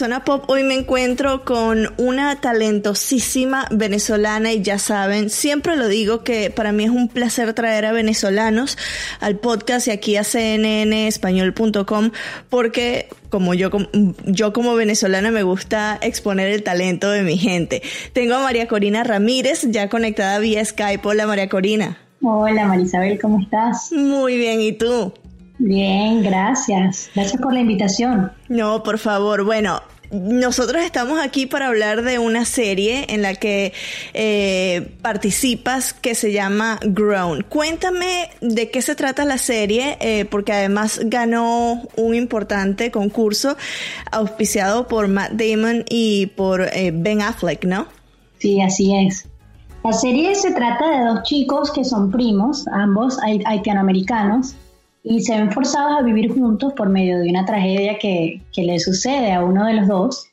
Zona Pop, hoy me encuentro con una talentosísima venezolana y ya saben, siempre lo digo que para mí es un placer traer a venezolanos al podcast y aquí a cnnespañol.com porque como yo, yo como venezolana me gusta exponer el talento de mi gente. Tengo a María Corina Ramírez ya conectada vía Skype. Hola María Corina. Hola Marisabel, ¿cómo estás? Muy bien, ¿y tú? Bien, gracias. Gracias por la invitación. No, por favor. Bueno, nosotros estamos aquí para hablar de una serie en la que eh, participas que se llama Grown. Cuéntame de qué se trata la serie, eh, porque además ganó un importante concurso auspiciado por Matt Damon y por eh, Ben Affleck, ¿no? Sí, así es. La serie se trata de dos chicos que son primos, ambos haitianoamericanos y se ven forzados a vivir juntos por medio de una tragedia que, que le sucede a uno de los dos.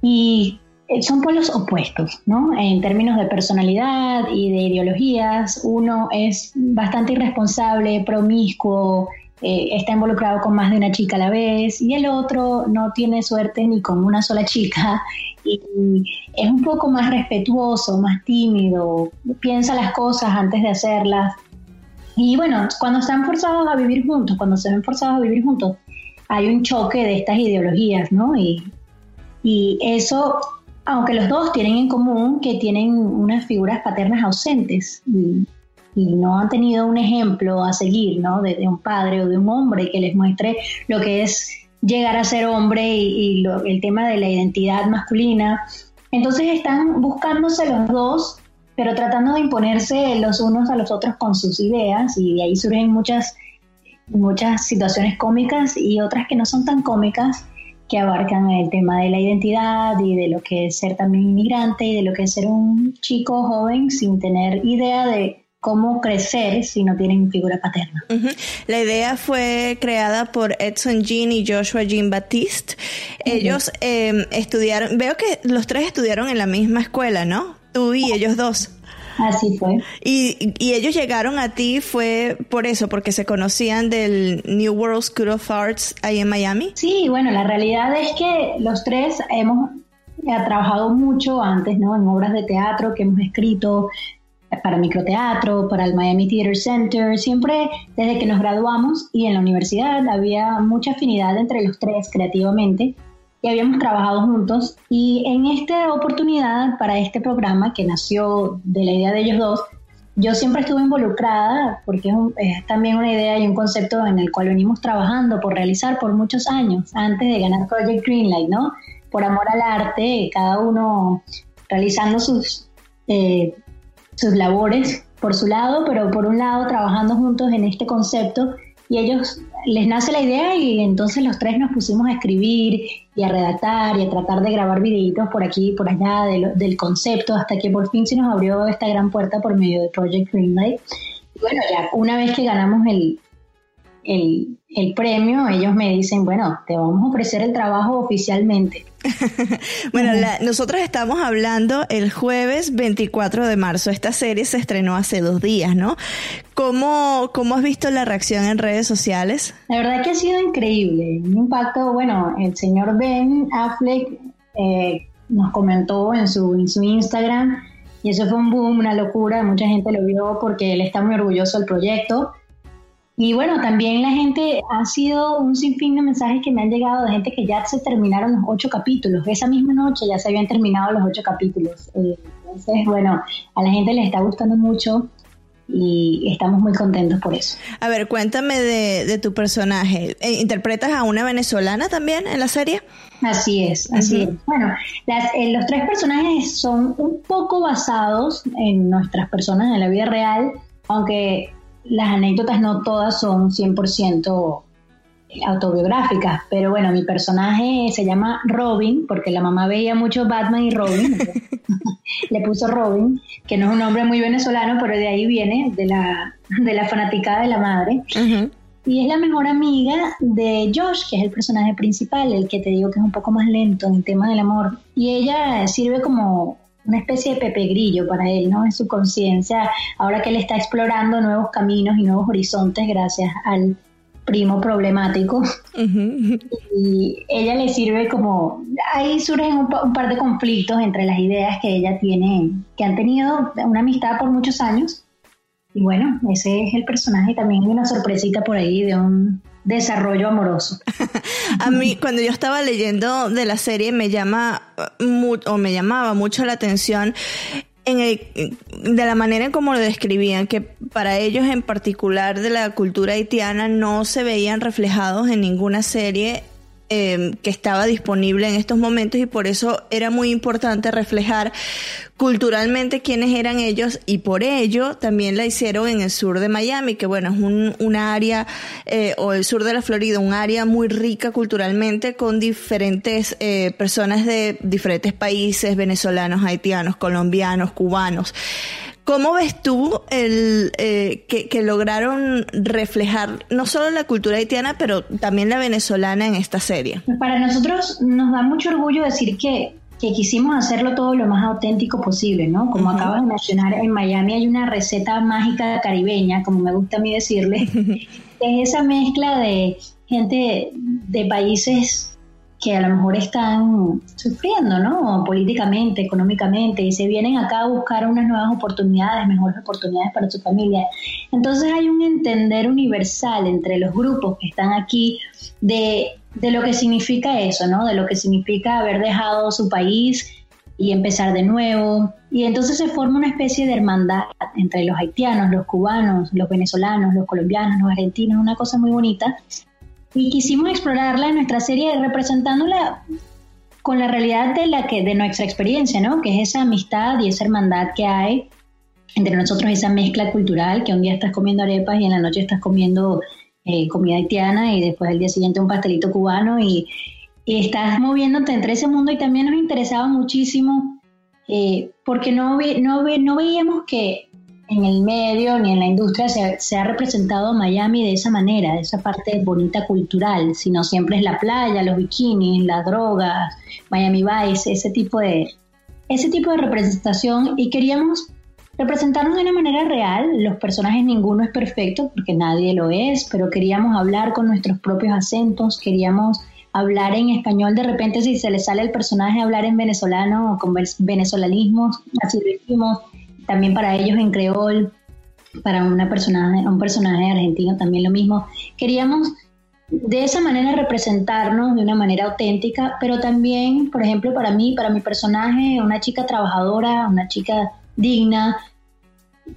Y eh, son polos opuestos, ¿no? En términos de personalidad y de ideologías, uno es bastante irresponsable, promiscuo, eh, está involucrado con más de una chica a la vez, y el otro no tiene suerte ni con una sola chica, y es un poco más respetuoso, más tímido, piensa las cosas antes de hacerlas, y bueno, cuando están forzados a vivir juntos, cuando se ven forzados a vivir juntos, hay un choque de estas ideologías, ¿no? Y, y eso, aunque los dos tienen en común que tienen unas figuras paternas ausentes y, no han tenido un ejemplo a seguir, ¿no? De, un padre o de un hombre que les muestre lo que es llegar a ser hombre y, el tema de la identidad masculina. Entonces están buscándose los dos pero tratando de imponerse los unos a los otros con sus ideas y de ahí surgen muchas, muchas situaciones cómicas y otras que no son tan cómicas que abarcan el tema de la identidad y de lo que es ser también inmigrante y de lo que es ser un chico joven sin tener idea de cómo crecer si no tienen figura paterna. La idea fue creada por Edson Jean y Joshua Jean Baptiste. Ellos em, estudiaron, veo que los tres estudiaron en la misma escuela, ¿no? Tú y ellos dos. Así fue. Y, y, ellos llegaron a ti fue por eso, porque se conocían del New World School of Arts ahí en Miami. Sí, bueno, la realidad es que los tres hemos trabajado mucho antes, ¿no? En obras de teatro que hemos escrito para microteatro, para el Miami Theater Center, siempre desde que nos graduamos y en la universidad había mucha afinidad entre los tres creativamente y habíamos trabajado juntos. Y en esta oportunidad, para este programa que nació de la idea de ellos dos, yo siempre estuve involucrada porque es, también una idea y un concepto en el cual venimos trabajando por realizar por muchos años, antes de ganar Project Greenlight, ¿no? Por amor al arte, cada uno realizando sus, eh, sus labores por su lado, pero por un lado trabajando juntos en este concepto y ellos les nace la idea y entonces los tres nos pusimos a escribir y a redactar y a tratar de grabar videitos por aquí y por allá del concepto hasta que por fin se nos abrió esta gran puerta por medio de Project Greenlight. Y bueno, ya una vez que ganamos el, el, el premio, ellos me dicen, bueno, te vamos a ofrecer el trabajo oficialmente. bueno, nosotros estamos hablando el jueves 24 de marzo. Esta serie se estrenó hace dos días, ¿no? ¿Cómo, cómo has visto la reacción en redes sociales? La verdad que ha sido increíble. Un impacto, bueno, el señor Ben Affleck eh, nos comentó en su, en su Instagram y eso fue un boom, una locura. Mucha gente lo vio porque él está muy orgulloso del proyecto. Y bueno, también la gente ha sido un sinfín de mensajes que me han llegado de gente que ya se terminaron los ocho capítulos. Esa misma noche ya se habían terminado los ocho capítulos. Eh, entonces, bueno, a la gente les está gustando mucho. y estamos muy contentos por eso. A ver, cuéntame de, tu personaje. Eh, ¿Interpretas a una venezolana también en la serie? Así es, así es. Bueno, eh, los tres personajes son un poco basados en nuestras personas en la vida real, aunque las anécdotas no todas son 100% autobiográficas, pero bueno, mi personaje se llama Robin, porque la mamá veía mucho Batman y Robin, le puso Robin, que no es un nombre muy venezolano, pero de ahí viene, de la, de la fanaticada de la madre. Y es la mejor amiga de Josh, que es el personaje principal, el que te digo que es un poco más lento en el tema del amor. Y ella sirve como una especie de Pepe Grillo para él, ¿no? En su conciencia, ahora que él está explorando nuevos caminos y nuevos horizontes gracias al primo problemático. Y ella le sirve como ahí surgen un, par de conflictos entre las ideas que ella tiene que han tenido una amistad por muchos años. Y bueno ese es el personaje también hay una sorpresita por ahí de un desarrollo amoroso. A mí cuando yo estaba leyendo de la serie me llama o me llamaba mucho la atención de la manera en cómo lo describían, que para ellos en particular de la cultura haitiana no se veían reflejados en ninguna serie Em, que estaba disponible en estos momentos y por eso era muy importante reflejar culturalmente quiénes eran ellos y por ello también la hicieron en el sur de Miami, que bueno, es un, un área, eh, o el sur de la Florida, un área muy rica culturalmente con diferentes eh, personas de diferentes países, venezolanos, haitianos, colombianos, cubanos. ¿Cómo ves tú el, eh, que, lograron reflejar no solo la cultura haitiana, pero también la venezolana en esta serie? Para nosotros nos da mucho orgullo decir que, quisimos hacerlo todo lo más auténtico posible, ¿no? Como acabas de mencionar, en Miami hay una receta mágica caribeña, como me gusta a mí decirle, que es esa mezcla de gente de países que a lo mejor están sufriendo, ¿no? Políticamente, económicamente, y se vienen acá a buscar unas nuevas oportunidades, mejores oportunidades para su familia. Entonces hay un entender universal entre los grupos que están aquí de, de lo que significa eso, ¿no? De lo que significa haber dejado su país y empezar de nuevo. Y entonces se forma una especie de hermandad entre los haitianos, los cubanos, los venezolanos, los colombianos, los argentinos, una cosa muy bonita y quisimos explorarla en nuestra serie representándola con la realidad de la que de nuestra experiencia, ¿no? Que es esa amistad y esa hermandad que hay entre nosotros, esa mezcla cultural, que un día estás comiendo arepas y en la noche estás comiendo eh, comida haitiana y después el día siguiente un pastelito cubano y, estás moviéndote entre ese mundo y también nos interesaba muchísimo eh, porque no, no, no veíamos que en el medio ni en la industria se, ha representado Miami de esa manera, de esa parte bonita cultural, sino siempre es la playa, los bikinis, las drogas, Miami Vice, ese tipo de, ese tipo de representación. Y queríamos representarnos de una manera real. Los personajes ninguno es perfecto porque nadie lo es, pero queríamos hablar con nuestros propios acentos, queríamos hablar en español. De repente si se le sale el personaje hablar en venezolano o con venezolanismos, así lo hicimos también para ellos en creol, para una personaje, un personaje argentino también lo mismo. Queríamos de esa manera representarnos de una manera auténtica, pero también, por ejemplo, para mí, para mi personaje, una chica trabajadora, una chica digna,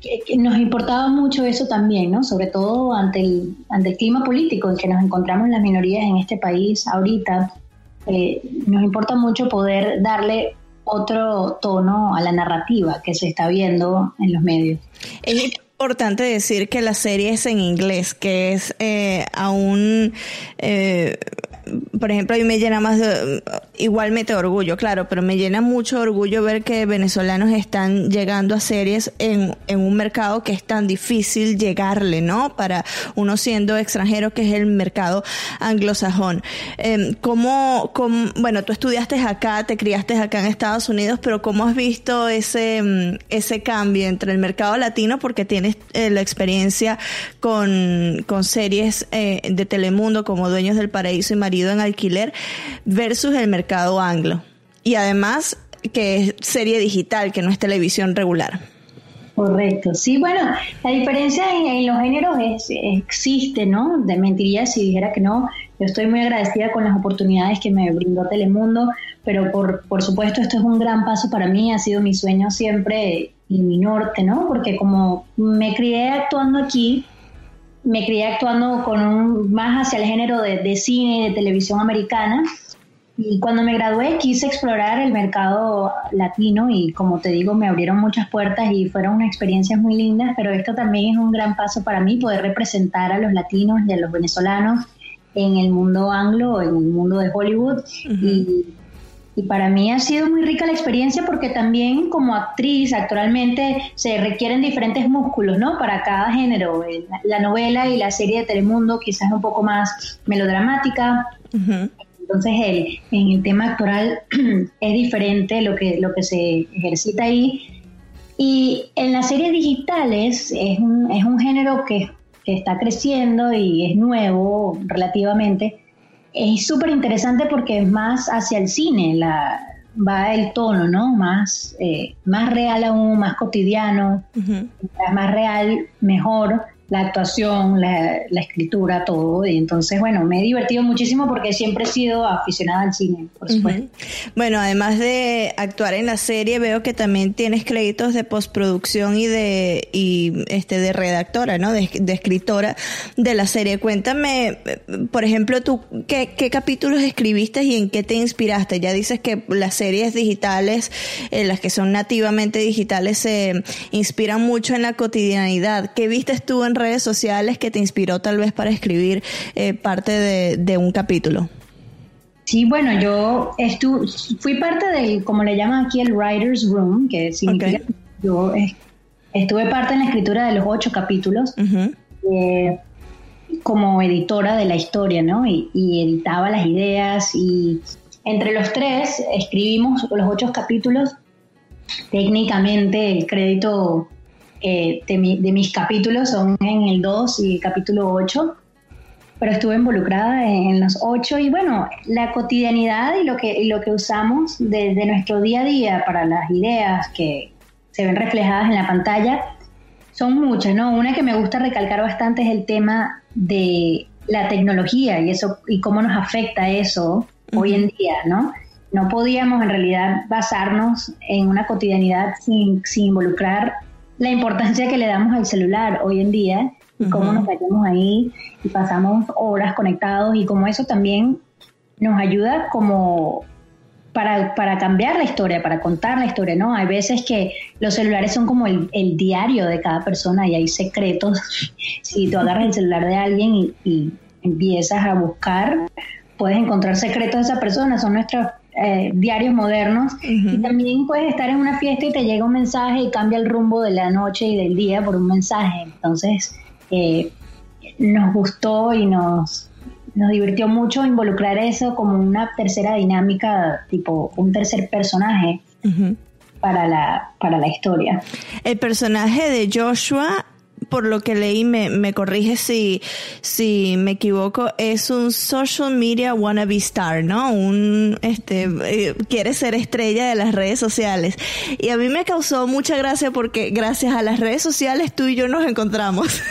que, nos importaba mucho eso también, ¿no? Sobre todo ante el, ante el clima político en que nos encontramos las minorías en este país ahorita. Eh, nos importa mucho poder darle otro tono a la narrativa que se está viendo en los medios. Importante decir que la serie es en inglés, que es eh, aún eh, por ejemplo, a mí me llena más de, igualmente orgullo, claro, pero me llena mucho orgullo ver que venezolanos están llegando a series en, en un mercado que es tan difícil llegarle, ¿no? Para uno siendo extranjero, que es el mercado anglosajón. Eh, ¿cómo, bueno, tú estudiaste acá, te criaste acá en Estados Unidos, pero ¿cómo has visto ese, mm, ese cambio entre el mercado latino, porque tienes eh, la experiencia con, con series eh, de Telemundo como Dueños del Paraíso y Marido en alquiler versus el mercado anglo. Y además que es serie digital, que no es televisión regular. Correcto. Sí, bueno, la diferencia en, los géneros es, existe, ¿no? De mentiría si dijera que no. Yo estoy muy agradecida con las oportunidades que me brindó Telemundo, pero por, por supuesto esto es un gran paso para mí. Ha sido mi sueño siempre mi norte, ¿no? Porque como me crié actuando aquí, me crié actuando con un, más hacia el género de, de cine y de televisión americana. Y cuando me gradué quise explorar el mercado latino y como te digo me abrieron muchas puertas y fueron unas experiencias muy lindas, pero esto también es un gran paso para mí poder representar a los latinos y a los venezolanos en el mundo anglo, en el mundo de Hollywood. y, y, para mí ha sido muy rica la experiencia porque también como actriz actualmente se requieren diferentes músculos, ¿no? Para cada género. La novela y la serie de Telemundo quizás es un poco más melodramática. Entonces, el, en el tema actoral es diferente lo que, lo que se ejercita ahí. Y en las series digitales es un, es un género que, que está creciendo y es nuevo relativamente. Es súper interesante porque es más hacia el cine, la, va el tono, ¿no? Más, eh, más real aún, más cotidiano, más real, mejor la actuación, la, escritura, todo. Y entonces, bueno, me he divertido muchísimo porque siempre he sido aficionada al cine, por supuesto. Bueno, además de actuar en la serie, veo que también tienes créditos de postproducción y de, y este, de redactora, ¿no? De, escritora de la serie. Cuéntame, por ejemplo, tú, ¿qué, ¿qué, capítulos escribiste y en qué te inspiraste? Ya dices que las series digitales, eh, las que son nativamente digitales, se inspiran mucho en la cotidianidad. ¿Qué viste tú en redes sociales que te inspiró tal vez para escribir eh, parte de, un capítulo? Sí, bueno, yo estu fui parte del, como le llaman aquí, el Writer's Room, que significa yo estuve parte en la escritura de los ocho capítulos eh, como editora de la historia, ¿no? Y, y, editaba las ideas y entre los tres escribimos los ocho capítulos. Técnicamente el crédito eh, de, mis capítulos son en el 2 y el capítulo 8, pero estuve involucrada en, los 8 y bueno, la cotidianidad y lo que, lo que usamos de, nuestro día a día para las ideas que se ven reflejadas en la pantalla son muchas, ¿no? Una que me gusta recalcar bastante es el tema de la tecnología y eso y cómo nos afecta eso hoy en día, ¿no? No podíamos en realidad basarnos en una cotidianidad sin, sin involucrar la importancia que le damos al celular hoy en día y cómo nos metemos ahí y pasamos horas conectados y cómo eso también nos ayuda como para, para, cambiar la historia, para contar la historia, ¿no? Hay veces que los celulares son como el, diario de cada persona y hay secretos. si tú agarras el celular de alguien y, y empiezas a buscar, puedes encontrar secretos de esa persona, son nuestros eh, diarios modernos y también puedes estar en una fiesta y te llega un mensaje y cambia el rumbo de la noche y del día por un mensaje. Entonces, eh, nos gustó y nos, nos divirtió mucho involucrar eso como una tercera dinámica, tipo un tercer personaje. Para la, para la historia. El personaje de Joshua por lo que leí, me, me corrige si, si me equivoco, es un social media wannabe star, ¿no? Un, este, eh, quiere ser estrella de las redes sociales. Y a mí me causó mucha gracia porque gracias a las redes sociales tú y yo nos encontramos.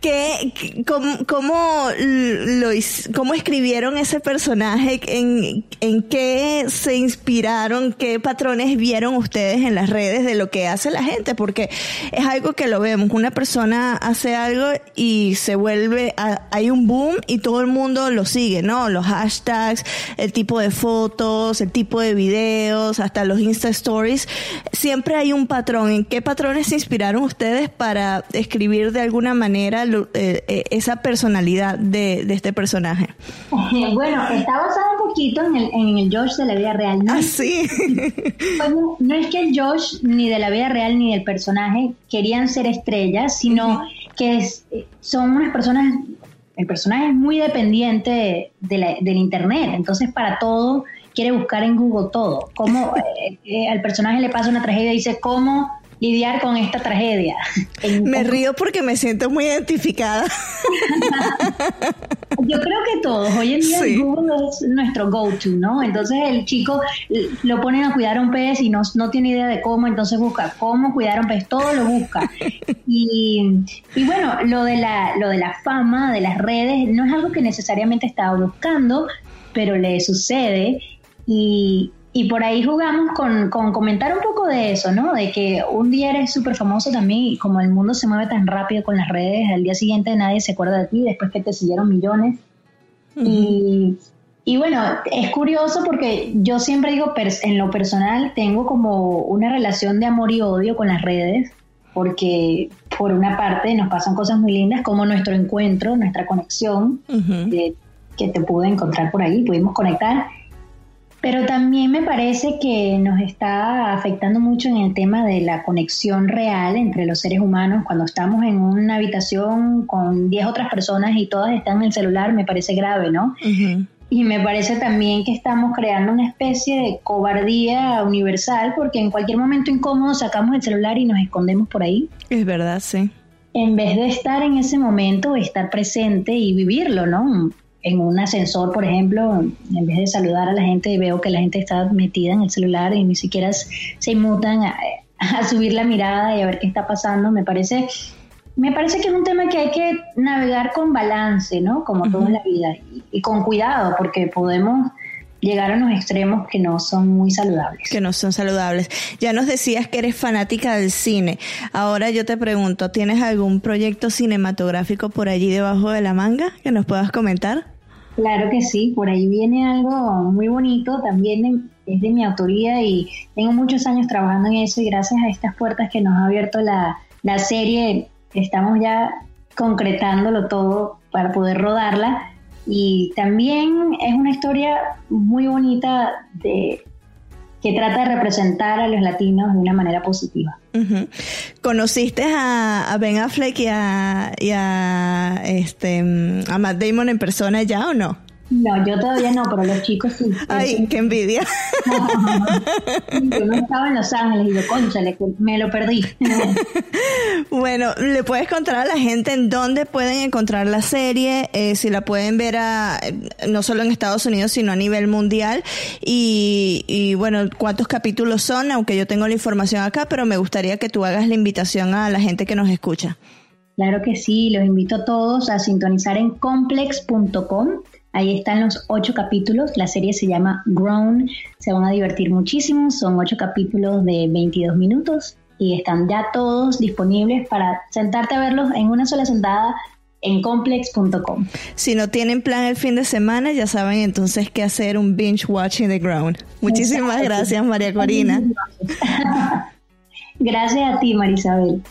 ¿Qué, cómo, cómo, lo, ¿Cómo escribieron ese personaje? ¿En, ¿En qué se inspiraron? ¿Qué patrones vieron ustedes en las redes de lo que hace la gente? Porque es algo que lo vemos. Una persona hace algo y se vuelve, hay un boom y todo el mundo lo sigue, ¿no? Los hashtags, el tipo de fotos, el tipo de videos, hasta los Insta Stories. Siempre hay un patrón. ¿En qué patrones se inspiraron ustedes para escribir de alguna manera eh, eh, esa personalidad de, este personaje? Bueno, está basado un poquito en el, en el Josh de la vida real, ¿no? Ah, sí. no es que el Josh ni de la vida real ni del personaje querían ser estrellas, sino que son unas personas, el personaje es muy dependiente de del Internet, entonces para todo quiere buscar en Google todo. Como eh, eh, al personaje le pasa una tragedia y dice, ¿cómo lidiar con esta tragedia. Me río porque me siento muy identificada. Yo creo que todos, hoy en día Google es nuestro go-to, ¿no? Entonces el chico lo ponen a cuidar a un pez y no, no tiene idea de cómo, entonces busca cómo cuidar a un pez, todo lo busca. Y, y bueno, lo de, la, lo de la fama, de las redes, no es algo que necesariamente estaba buscando, pero le sucede y, y por ahí jugamos con, con, comentar un poco de eso, ¿no? De que un día eres súper famoso también y como el mundo se mueve tan rápido con las redes, al día siguiente nadie se acuerda de ti después que te siguieron millones. y, y, bueno, es curioso porque yo siempre digo, en lo personal, tengo como una relación de amor y odio con las redes, porque por una parte nos pasan cosas muy lindas como nuestro encuentro, nuestra conexión, que te pude encontrar por ahí, pudimos conectar pero también me parece que nos está afectando mucho en el tema de la conexión real entre los seres humanos. Cuando estamos en una habitación con 10 otras personas y todas están en el celular, me parece grave, ¿no? Y me parece también que estamos creando una especie de cobardía universal porque en cualquier momento incómodo sacamos el celular y nos escondemos por ahí. Es verdad, sí. En vez de estar en ese momento, estar presente y vivirlo, ¿no? En un ascensor, por ejemplo, en vez de saludar a la gente, veo que la gente está metida en el celular y ni siquiera se inmutan a, subir la mirada y a ver qué está pasando. Me parece, me parece que es un tema que hay que navegar con balance, ¿no? Como todo en la vida y, con cuidado, porque podemos llegar a unos extremos que no son muy saludables. Que no son saludables. Ya nos decías que eres fanática del cine. Ahora yo te pregunto, ¿tienes algún proyecto cinematográfico por allí debajo de la manga que nos puedas comentar? Claro que sí, por ahí viene algo muy bonito, también es de mi autoría y tengo muchos años trabajando en eso y gracias a estas puertas que nos ha abierto la, la serie, estamos ya concretándolo todo para poder rodarla. Y también es una historia muy bonita de que trata de representar a los latinos de una manera positiva. ¿Conociste a, Ben Affleck y y a, este, a Matt Damon en persona ya o no? No, yo todavía no, pero los chicos sí. Ay, qué envidia. yo no estaba en Los Ángeles y yo, conchale, me lo perdí. bueno, ¿le puedes contar a la gente en dónde pueden encontrar la serie? Eh, si la pueden ver a, no solo en Estados Unidos, sino a nivel mundial. Y, y bueno, ¿cuántos capítulos son? Aunque yo tengo la información acá, pero me gustaría que tú hagas la invitación a la gente que nos escucha. Claro que sí, los invito a todos a sintonizar en complex.com Ahí están los ocho capítulos. La serie se llama Grown. Se van a divertir muchísimo. Son ocho capítulos de 22 minutos y están ya todos disponibles para sentarte a verlos en una sola sentada en complex.com. Si no tienen plan el fin de semana, ya saben entonces qué hacer un binge watching the ground. Muchísimas gracias, María Corina. gracias a ti, Marisabel.